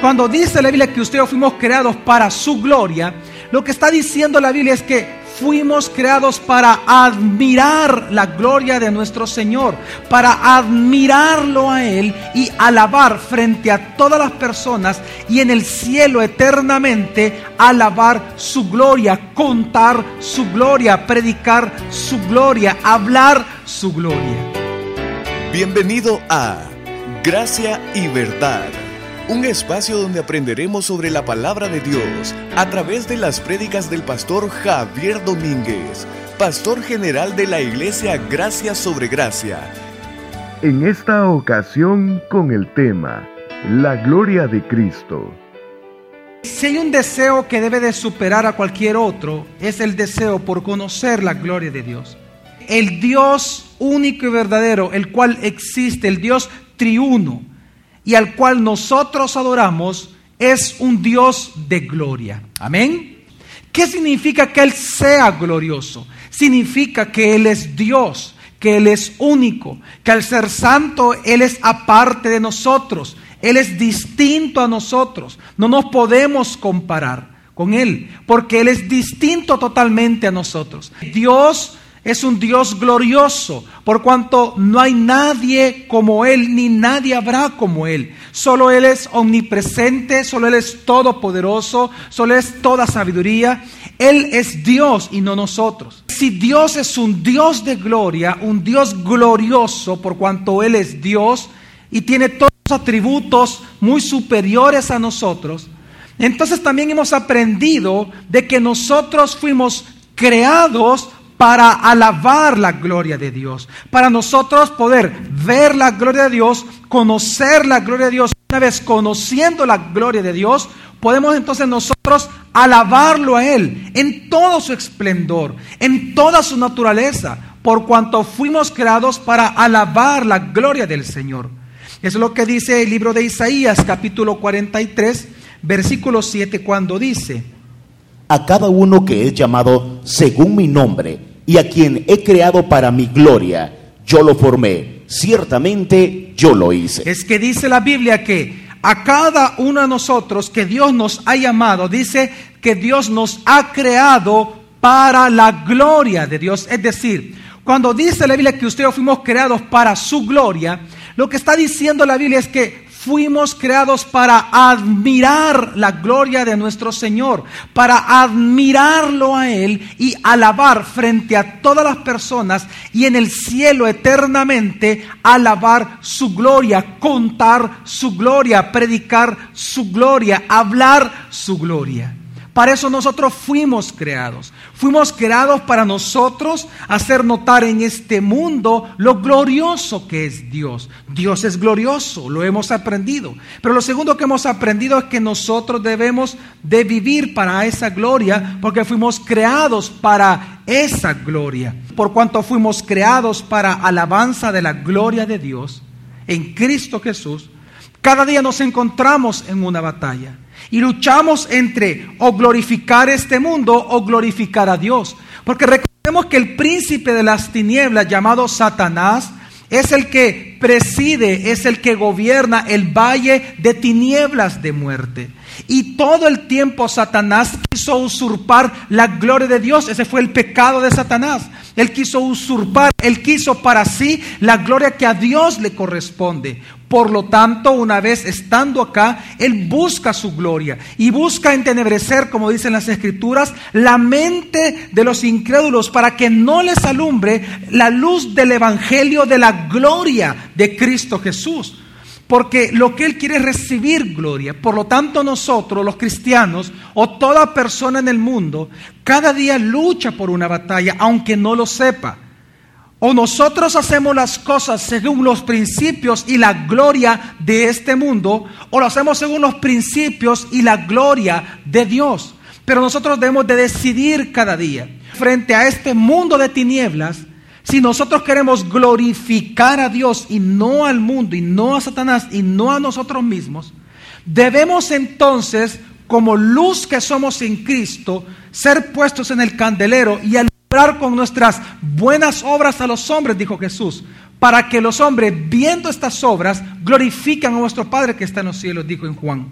Cuando dice la Biblia que ustedes fuimos creados para su gloria, lo que está diciendo la Biblia es que fuimos creados para admirar la gloria de nuestro Señor, para admirarlo a Él y alabar frente a todas las personas y en el cielo eternamente alabar su gloria, contar su gloria, predicar su gloria, hablar su gloria. Bienvenido a Gracia y Verdad un espacio donde aprenderemos sobre la palabra de Dios a través de las prédicas del pastor Javier Domínguez, pastor general de la iglesia Gracia sobre Gracia. En esta ocasión con el tema La gloria de Cristo. Si hay un deseo que debe de superar a cualquier otro, es el deseo por conocer la gloria de Dios. El Dios único y verdadero, el cual existe, el Dios triuno y al cual nosotros adoramos es un Dios de gloria. Amén. ¿Qué significa que Él sea glorioso? Significa que Él es Dios, que Él es único, que al ser santo Él es aparte de nosotros, Él es distinto a nosotros. No nos podemos comparar con Él, porque Él es distinto totalmente a nosotros. Dios es un Dios glorioso, por cuanto no hay nadie como Él, ni nadie habrá como Él. Solo Él es omnipresente, solo Él es todopoderoso, solo es toda sabiduría. Él es Dios y no nosotros. Si Dios es un Dios de gloria, un Dios glorioso, por cuanto Él es Dios y tiene todos los atributos muy superiores a nosotros, entonces también hemos aprendido de que nosotros fuimos creados para alabar la gloria de Dios, para nosotros poder ver la gloria de Dios, conocer la gloria de Dios. Una vez conociendo la gloria de Dios, podemos entonces nosotros alabarlo a Él en todo su esplendor, en toda su naturaleza, por cuanto fuimos creados para alabar la gloria del Señor. Es lo que dice el libro de Isaías capítulo 43, versículo 7, cuando dice, a cada uno que es llamado según mi nombre y a quien he creado para mi gloria, yo lo formé. Ciertamente yo lo hice. Es que dice la Biblia que a cada uno de nosotros que Dios nos ha llamado, dice que Dios nos ha creado para la gloria de Dios. Es decir, cuando dice la Biblia que ustedes fuimos creados para su gloria, lo que está diciendo la Biblia es que fuimos creados para admirar la gloria de nuestro Señor, para admirarlo a Él y alabar frente a todas las personas y en el cielo eternamente alabar su gloria, contar su gloria, predicar su gloria, hablar su gloria. Para eso nosotros fuimos creados. Fuimos creados para nosotros hacer notar en este mundo lo glorioso que es Dios. Dios es glorioso, lo hemos aprendido. Pero lo segundo que hemos aprendido es que nosotros debemos de vivir para esa gloria porque fuimos creados para esa gloria. Por cuanto fuimos creados para alabanza de la gloria de Dios en Cristo Jesús, cada día nos encontramos en una batalla. Y luchamos entre o glorificar este mundo o glorificar a Dios. Porque recordemos que el príncipe de las tinieblas llamado Satanás es el que preside, es el que gobierna el valle de tinieblas de muerte. Y todo el tiempo Satanás quiso usurpar la gloria de Dios. Ese fue el pecado de Satanás. Él quiso usurpar, él quiso para sí la gloria que a Dios le corresponde. Por lo tanto, una vez estando acá, Él busca su gloria y busca entenebrecer, como dicen las Escrituras, la mente de los incrédulos para que no les alumbre la luz del Evangelio de la gloria de Cristo Jesús. Porque lo que Él quiere es recibir gloria. Por lo tanto, nosotros, los cristianos, o toda persona en el mundo, cada día lucha por una batalla, aunque no lo sepa. O nosotros hacemos las cosas según los principios y la gloria de este mundo, o lo hacemos según los principios y la gloria de Dios. Pero nosotros debemos de decidir cada día, frente a este mundo de tinieblas, si nosotros queremos glorificar a Dios y no al mundo, y no a Satanás, y no a nosotros mismos, debemos entonces, como luz que somos en Cristo, ser puestos en el candelero y al con nuestras buenas obras a los hombres, dijo Jesús, para que los hombres, viendo estas obras, glorifiquen a nuestro Padre que está en los cielos, dijo en Juan.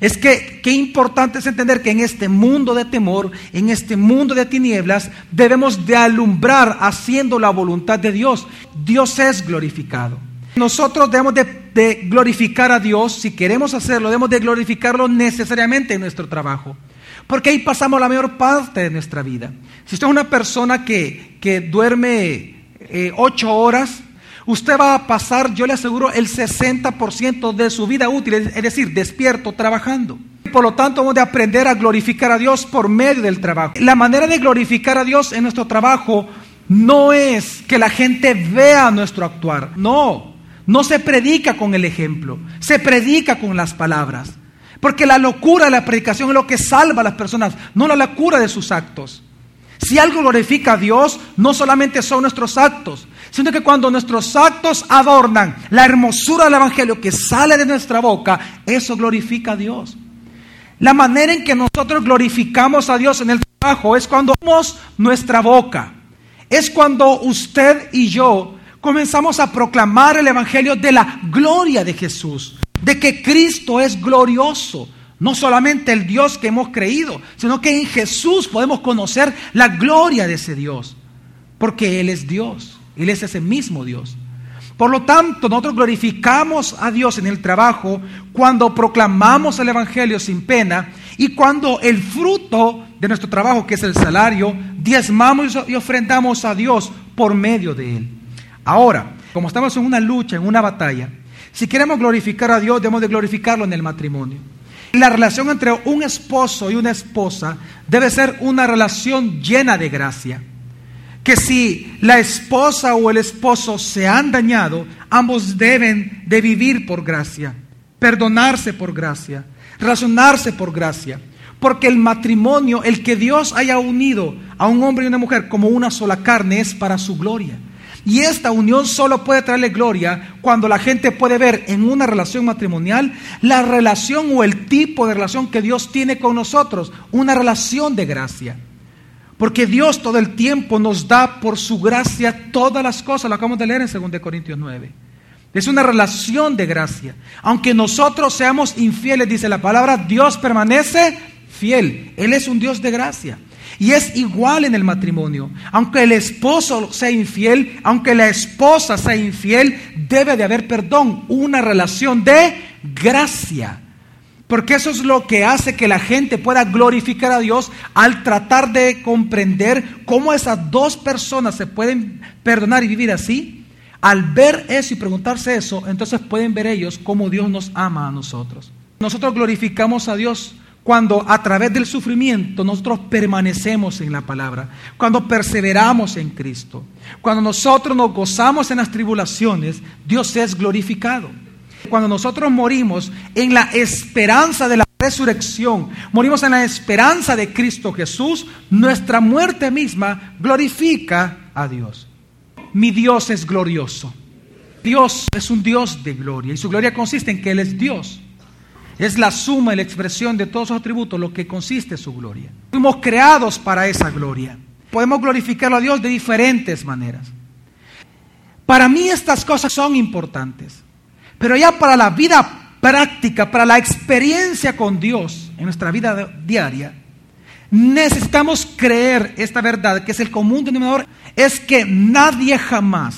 Es que qué importante es entender que en este mundo de temor, en este mundo de tinieblas, debemos de alumbrar haciendo la voluntad de Dios. Dios es glorificado. Nosotros debemos de, de glorificar a Dios, si queremos hacerlo, debemos de glorificarlo necesariamente en nuestro trabajo. Porque ahí pasamos la mayor parte de nuestra vida. Si usted es una persona que, que duerme eh, ocho horas, usted va a pasar, yo le aseguro, el 60% de su vida útil, es decir, despierto, trabajando. Por lo tanto, hemos de aprender a glorificar a Dios por medio del trabajo. La manera de glorificar a Dios en nuestro trabajo no es que la gente vea nuestro actuar, no. No se predica con el ejemplo, se predica con las palabras. Porque la locura de la predicación es lo que salva a las personas, no la locura de sus actos. Si algo glorifica a Dios, no solamente son nuestros actos, sino que cuando nuestros actos adornan la hermosura del Evangelio que sale de nuestra boca, eso glorifica a Dios. La manera en que nosotros glorificamos a Dios en el trabajo es cuando somos nuestra boca. Es cuando usted y yo comenzamos a proclamar el Evangelio de la gloria de Jesús, de que Cristo es glorioso. No solamente el Dios que hemos creído, sino que en Jesús podemos conocer la gloria de ese Dios, porque Él es Dios, Él es ese mismo Dios. Por lo tanto, nosotros glorificamos a Dios en el trabajo cuando proclamamos el Evangelio sin pena y cuando el fruto de nuestro trabajo, que es el salario, diezmamos y ofrendamos a Dios por medio de Él. Ahora, como estamos en una lucha, en una batalla, si queremos glorificar a Dios, debemos de glorificarlo en el matrimonio. La relación entre un esposo y una esposa debe ser una relación llena de gracia. Que si la esposa o el esposo se han dañado, ambos deben de vivir por gracia, perdonarse por gracia, razonarse por gracia. Porque el matrimonio, el que Dios haya unido a un hombre y una mujer como una sola carne, es para su gloria. Y esta unión solo puede traerle gloria cuando la gente puede ver en una relación matrimonial la relación o el tipo de relación que Dios tiene con nosotros, una relación de gracia. Porque Dios todo el tiempo nos da por su gracia todas las cosas, lo acabamos de leer en 2 Corintios 9. Es una relación de gracia. Aunque nosotros seamos infieles, dice la palabra, Dios permanece fiel. Él es un Dios de gracia. Y es igual en el matrimonio. Aunque el esposo sea infiel, aunque la esposa sea infiel, debe de haber perdón, una relación de gracia. Porque eso es lo que hace que la gente pueda glorificar a Dios al tratar de comprender cómo esas dos personas se pueden perdonar y vivir así. Al ver eso y preguntarse eso, entonces pueden ver ellos cómo Dios nos ama a nosotros. Nosotros glorificamos a Dios cuando a través del sufrimiento nosotros permanecemos en la palabra, cuando perseveramos en Cristo, cuando nosotros nos gozamos en las tribulaciones, Dios es glorificado. Cuando nosotros morimos en la esperanza de la resurrección, morimos en la esperanza de Cristo Jesús, nuestra muerte misma glorifica a Dios. Mi Dios es glorioso. Dios es un Dios de gloria y su gloria consiste en que Él es Dios. Es la suma y la expresión de todos sus atributos lo que consiste su gloria. Fuimos creados para esa gloria. Podemos glorificarlo a Dios de diferentes maneras. Para mí estas cosas son importantes. Pero ya para la vida práctica, para la experiencia con Dios en nuestra vida diaria, necesitamos creer esta verdad, que es el común denominador, es que nadie jamás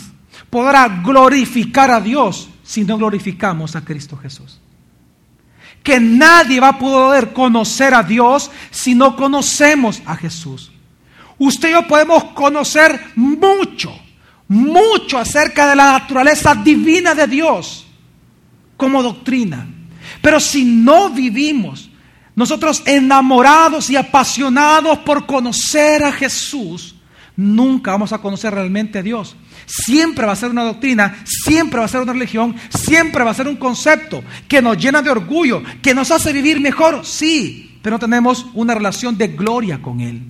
podrá glorificar a Dios si no glorificamos a Cristo Jesús que nadie va a poder conocer a Dios si no conocemos a Jesús. Usted y yo podemos conocer mucho, mucho acerca de la naturaleza divina de Dios como doctrina. Pero si no vivimos nosotros enamorados y apasionados por conocer a Jesús, nunca vamos a conocer realmente a Dios. Siempre va a ser una doctrina, siempre va a ser una religión, siempre va a ser un concepto que nos llena de orgullo, que nos hace vivir mejor, sí, pero no tenemos una relación de gloria con Él.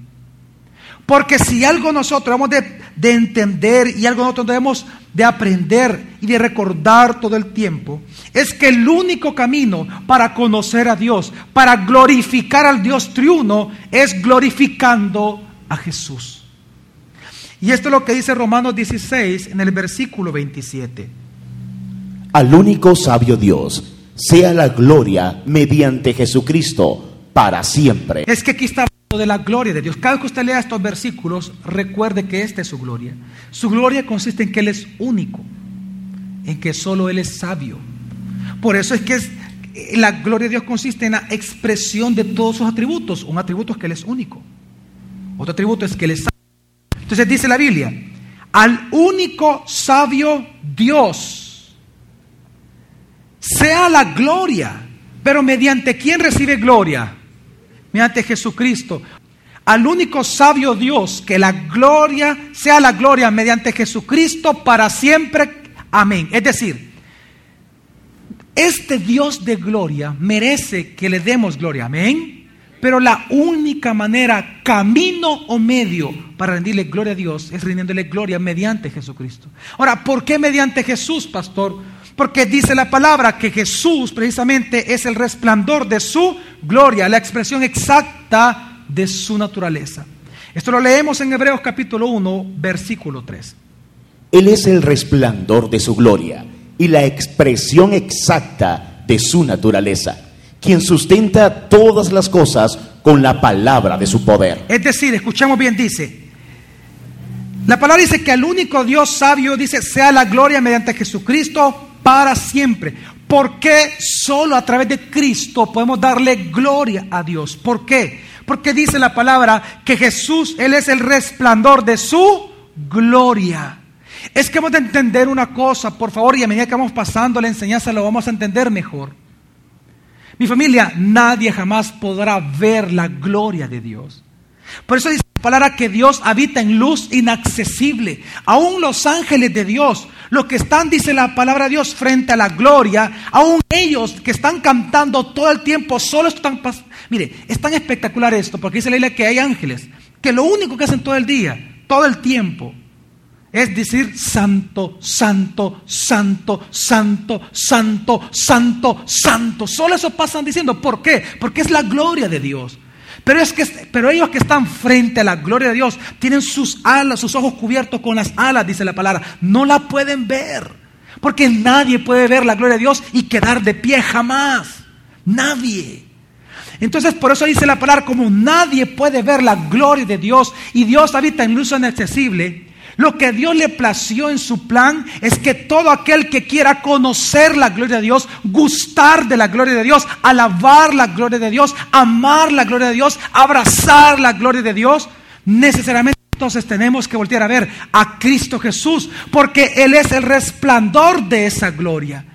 Porque si algo nosotros hemos de, de, entender y algo nosotros debemos de aprender y de recordar todo el tiempo, es que el único camino para conocer a Dios, para glorificar al Dios triuno, es glorificando a Jesús. Y esto es lo que dice Romanos 16 en el versículo 27. Al único sabio Dios, sea la gloria mediante Jesucristo para siempre. Es que aquí está hablando de la gloria de Dios. Cada vez que usted lea estos versículos, recuerde que esta es su gloria. Su gloria consiste en que Él es único, en que solo Él es sabio. Por eso es que es, la gloria de Dios consiste en la expresión de todos sus atributos. Un atributo es que Él es único. Otro atributo es que Él es sabio. Entonces dice la Biblia, al único sabio Dios sea la gloria. Pero mediante quién recibe gloria? Mediante Jesucristo. Al único sabio Dios, que la gloria sea la gloria mediante Jesucristo para siempre. Amén. Es decir, este Dios de gloria merece que le demos gloria. Amén. Pero la única manera, camino o medio para rendirle gloria a Dios es rindiéndole gloria mediante Jesucristo. Ahora, ¿por qué mediante Jesús, pastor? Porque dice la palabra que Jesús precisamente es el resplandor de su gloria, la expresión exacta de su naturaleza. Esto lo leemos en Hebreos capítulo 1, versículo 3. Él es el resplandor de su gloria y la expresión exacta de su naturaleza quien sustenta todas las cosas con la palabra de su poder. Es decir, escuchamos bien, dice, la palabra dice que el único Dios sabio, dice, sea la gloria mediante Jesucristo para siempre. ¿Por qué solo a través de Cristo podemos darle gloria a Dios? ¿Por qué? Porque dice la palabra que Jesús, Él es el resplandor de su gloria. Es que hemos de entender una cosa, por favor, y a medida que vamos pasando la enseñanza lo vamos a entender mejor. Mi familia, nadie jamás podrá ver la gloria de Dios. Por eso dice la palabra que Dios habita en luz inaccesible. Aún los ángeles de Dios, los que están, dice la palabra de Dios, frente a la gloria, aún ellos que están cantando todo el tiempo, solo están... Mire, es tan espectacular esto, porque dice la Biblia que hay ángeles, que lo único que hacen todo el día, todo el tiempo, es decir santo, santo, santo, santo, santo, santo, santo. Solo eso pasan diciendo. ¿Por qué? Porque es la gloria de Dios. Pero, es que, pero ellos que están frente a la gloria de Dios tienen sus alas, sus ojos cubiertos con las alas, dice la palabra. No la pueden ver. Porque nadie puede ver la gloria de Dios y quedar de pie jamás. Nadie. Entonces por eso dice la palabra, como nadie puede ver la gloria de Dios y Dios habita en luz inaccesible, lo que Dios le plació en su plan es que todo aquel que quiera conocer la gloria de Dios, gustar de la gloria de Dios, alabar la gloria de Dios, amar la gloria de Dios, abrazar la gloria de Dios, necesariamente entonces tenemos que voltear a ver a Cristo Jesús, porque Él es el resplandor de esa gloria.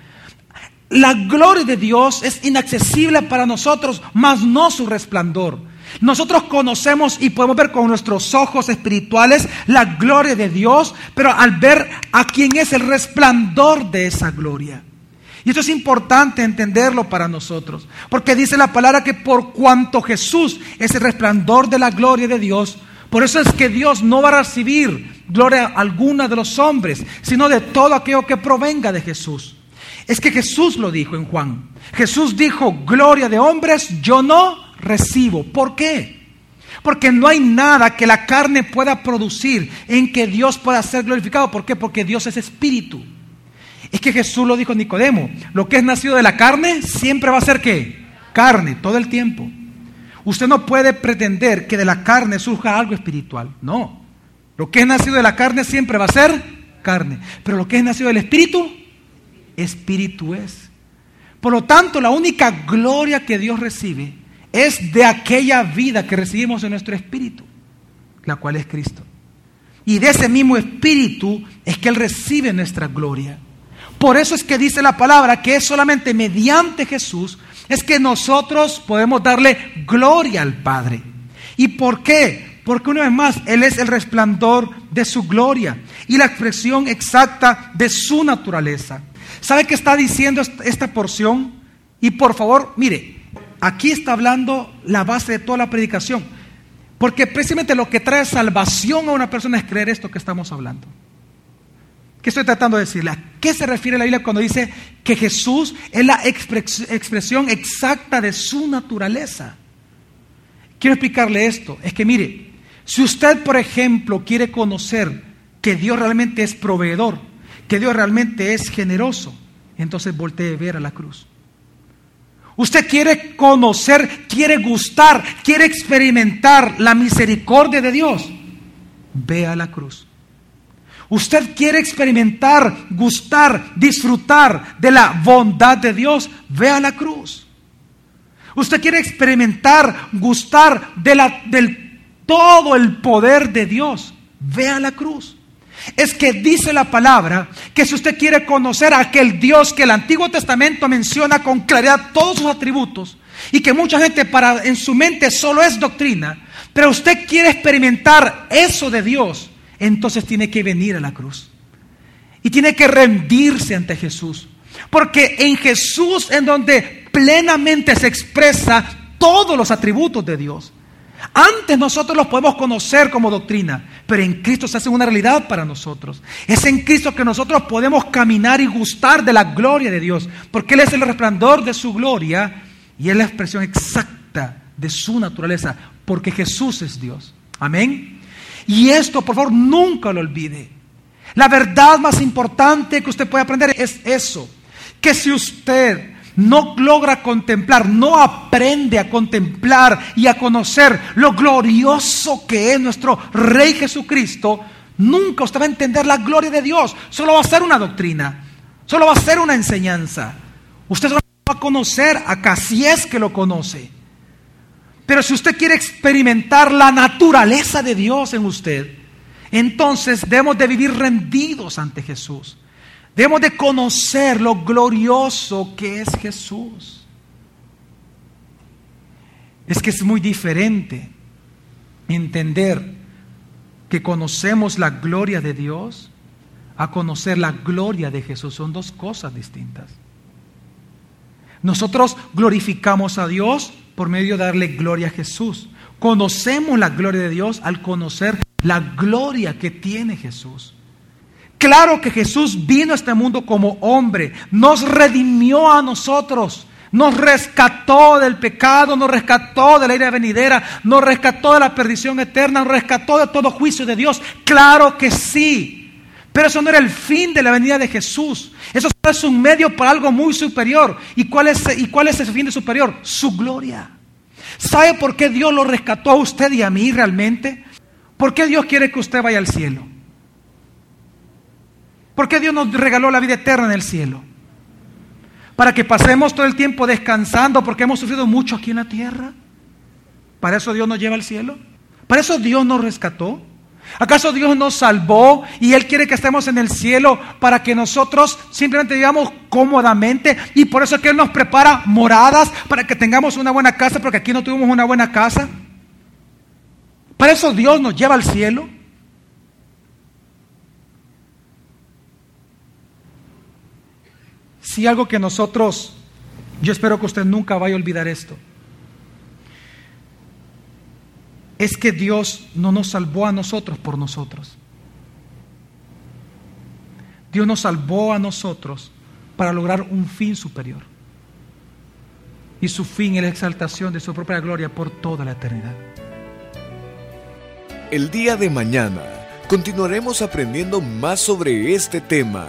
La gloria de Dios es inaccesible para nosotros, mas no su resplandor. Nosotros conocemos y podemos ver con nuestros ojos espirituales la gloria de Dios, pero al ver a quien es el resplandor de esa gloria. Y esto es importante entenderlo para nosotros, porque dice la palabra que por cuanto Jesús es el resplandor de la gloria de Dios, por eso es que Dios no va a recibir gloria alguna de los hombres, sino de todo aquello que provenga de Jesús. Es que Jesús lo dijo en Juan. Jesús dijo, gloria de hombres yo no recibo. ¿Por qué? Porque no hay nada que la carne pueda producir en que Dios pueda ser glorificado. ¿Por qué? Porque Dios es espíritu. Es que Jesús lo dijo a Nicodemo, lo que es nacido de la carne siempre va a ser qué? Carne, todo el tiempo. Usted no puede pretender que de la carne surja algo espiritual. No. Lo que es nacido de la carne siempre va a ser carne. Pero lo que es nacido del espíritu, espíritu es. Por lo tanto, la única gloria que Dios recibe es de aquella vida que recibimos en nuestro espíritu, la cual es Cristo. Y de ese mismo espíritu es que Él recibe nuestra gloria. Por eso es que dice la palabra que es solamente mediante Jesús es que nosotros podemos darle gloria al Padre. ¿Y por qué? Porque una vez más, Él es el resplandor de su gloria y la expresión exacta de su naturaleza. ¿Sabe qué está diciendo esta porción? Y por favor, mire, Aquí está hablando la base de toda la predicación. Porque precisamente lo que trae salvación a una persona es creer esto que estamos hablando. ¿Qué estoy tratando de decirle? ¿A qué se refiere la Biblia cuando dice que Jesús es la expresión exacta de su naturaleza? Quiero explicarle esto. Es que mire, si usted, por ejemplo, quiere conocer que Dios realmente es proveedor, que Dios realmente es generoso, entonces voltee a ver a la cruz. Usted quiere conocer, quiere gustar, quiere experimentar la misericordia de Dios. Vea la cruz. Usted quiere experimentar, gustar, disfrutar de la bondad de Dios. Vea la cruz. Usted quiere experimentar, gustar de la, del todo el poder de Dios. Vea la cruz. Es que dice la palabra que si usted quiere conocer a aquel Dios que el Antiguo Testamento menciona con claridad todos sus atributos y que mucha gente para en su mente solo es doctrina, pero usted quiere experimentar eso de Dios, entonces tiene que venir a la cruz. Y tiene que rendirse ante Jesús. Porque en Jesús en donde plenamente se expresa todos los atributos de Dios. Antes nosotros los podemos conocer como doctrina, pero en Cristo se hace una realidad para nosotros. Es en Cristo que nosotros podemos caminar y gustar de la gloria de Dios, porque Él es el resplandor de su gloria y es la expresión exacta de su naturaleza, porque Jesús es Dios. Amén. Y esto, por favor, nunca lo olvide. La verdad más importante que usted puede aprender es eso, que si usted no logra contemplar, no aprende a contemplar y a conocer lo glorioso que es nuestro Rey Jesucristo, nunca usted va a entender la gloria de Dios. Solo va a ser una doctrina, solo va a ser una enseñanza. Usted solo va a conocer acá, si es que lo conoce. Pero si usted quiere experimentar la naturaleza de Dios en usted, entonces debemos de vivir rendidos ante Jesús. Debemos de conocer lo glorioso que es Jesús. Es que es muy diferente entender que conocemos la gloria de Dios a conocer la gloria de Jesús. Son dos cosas distintas. Nosotros glorificamos a Dios por medio de darle gloria a Jesús. Conocemos la gloria de Dios al conocer la gloria que tiene Jesús. Claro que Jesús vino a este mundo como hombre, nos redimió a nosotros, nos rescató del pecado, nos rescató de la ira venidera, nos rescató de la perdición eterna, nos rescató de todo juicio de Dios. Claro que sí. Pero eso no era el fin de la venida de Jesús. Eso es un medio para algo muy superior. ¿Y cuál es, y cuál es ese fin de superior? Su gloria. ¿Sabe por qué Dios lo rescató a usted y a mí realmente? ¿Por qué Dios quiere que usted vaya al cielo? ¿Por qué Dios nos regaló la vida eterna en el cielo? Para que pasemos todo el tiempo descansando porque hemos sufrido mucho aquí en la tierra. ¿Para eso Dios nos lleva al cielo? ¿Para eso Dios nos rescató? ¿Acaso Dios nos salvó y Él quiere que estemos en el cielo para que nosotros simplemente vivamos cómodamente? Y por eso es que Él nos prepara moradas para que tengamos una buena casa, porque aquí no tuvimos una buena casa. ¿Para eso Dios nos lleva al cielo? Si algo que nosotros, yo espero que usted nunca vaya a olvidar esto, es que Dios no nos salvó a nosotros por nosotros. Dios nos salvó a nosotros para lograr un fin superior. Y su fin es la exaltación de su propia gloria por toda la eternidad. El día de mañana continuaremos aprendiendo más sobre este tema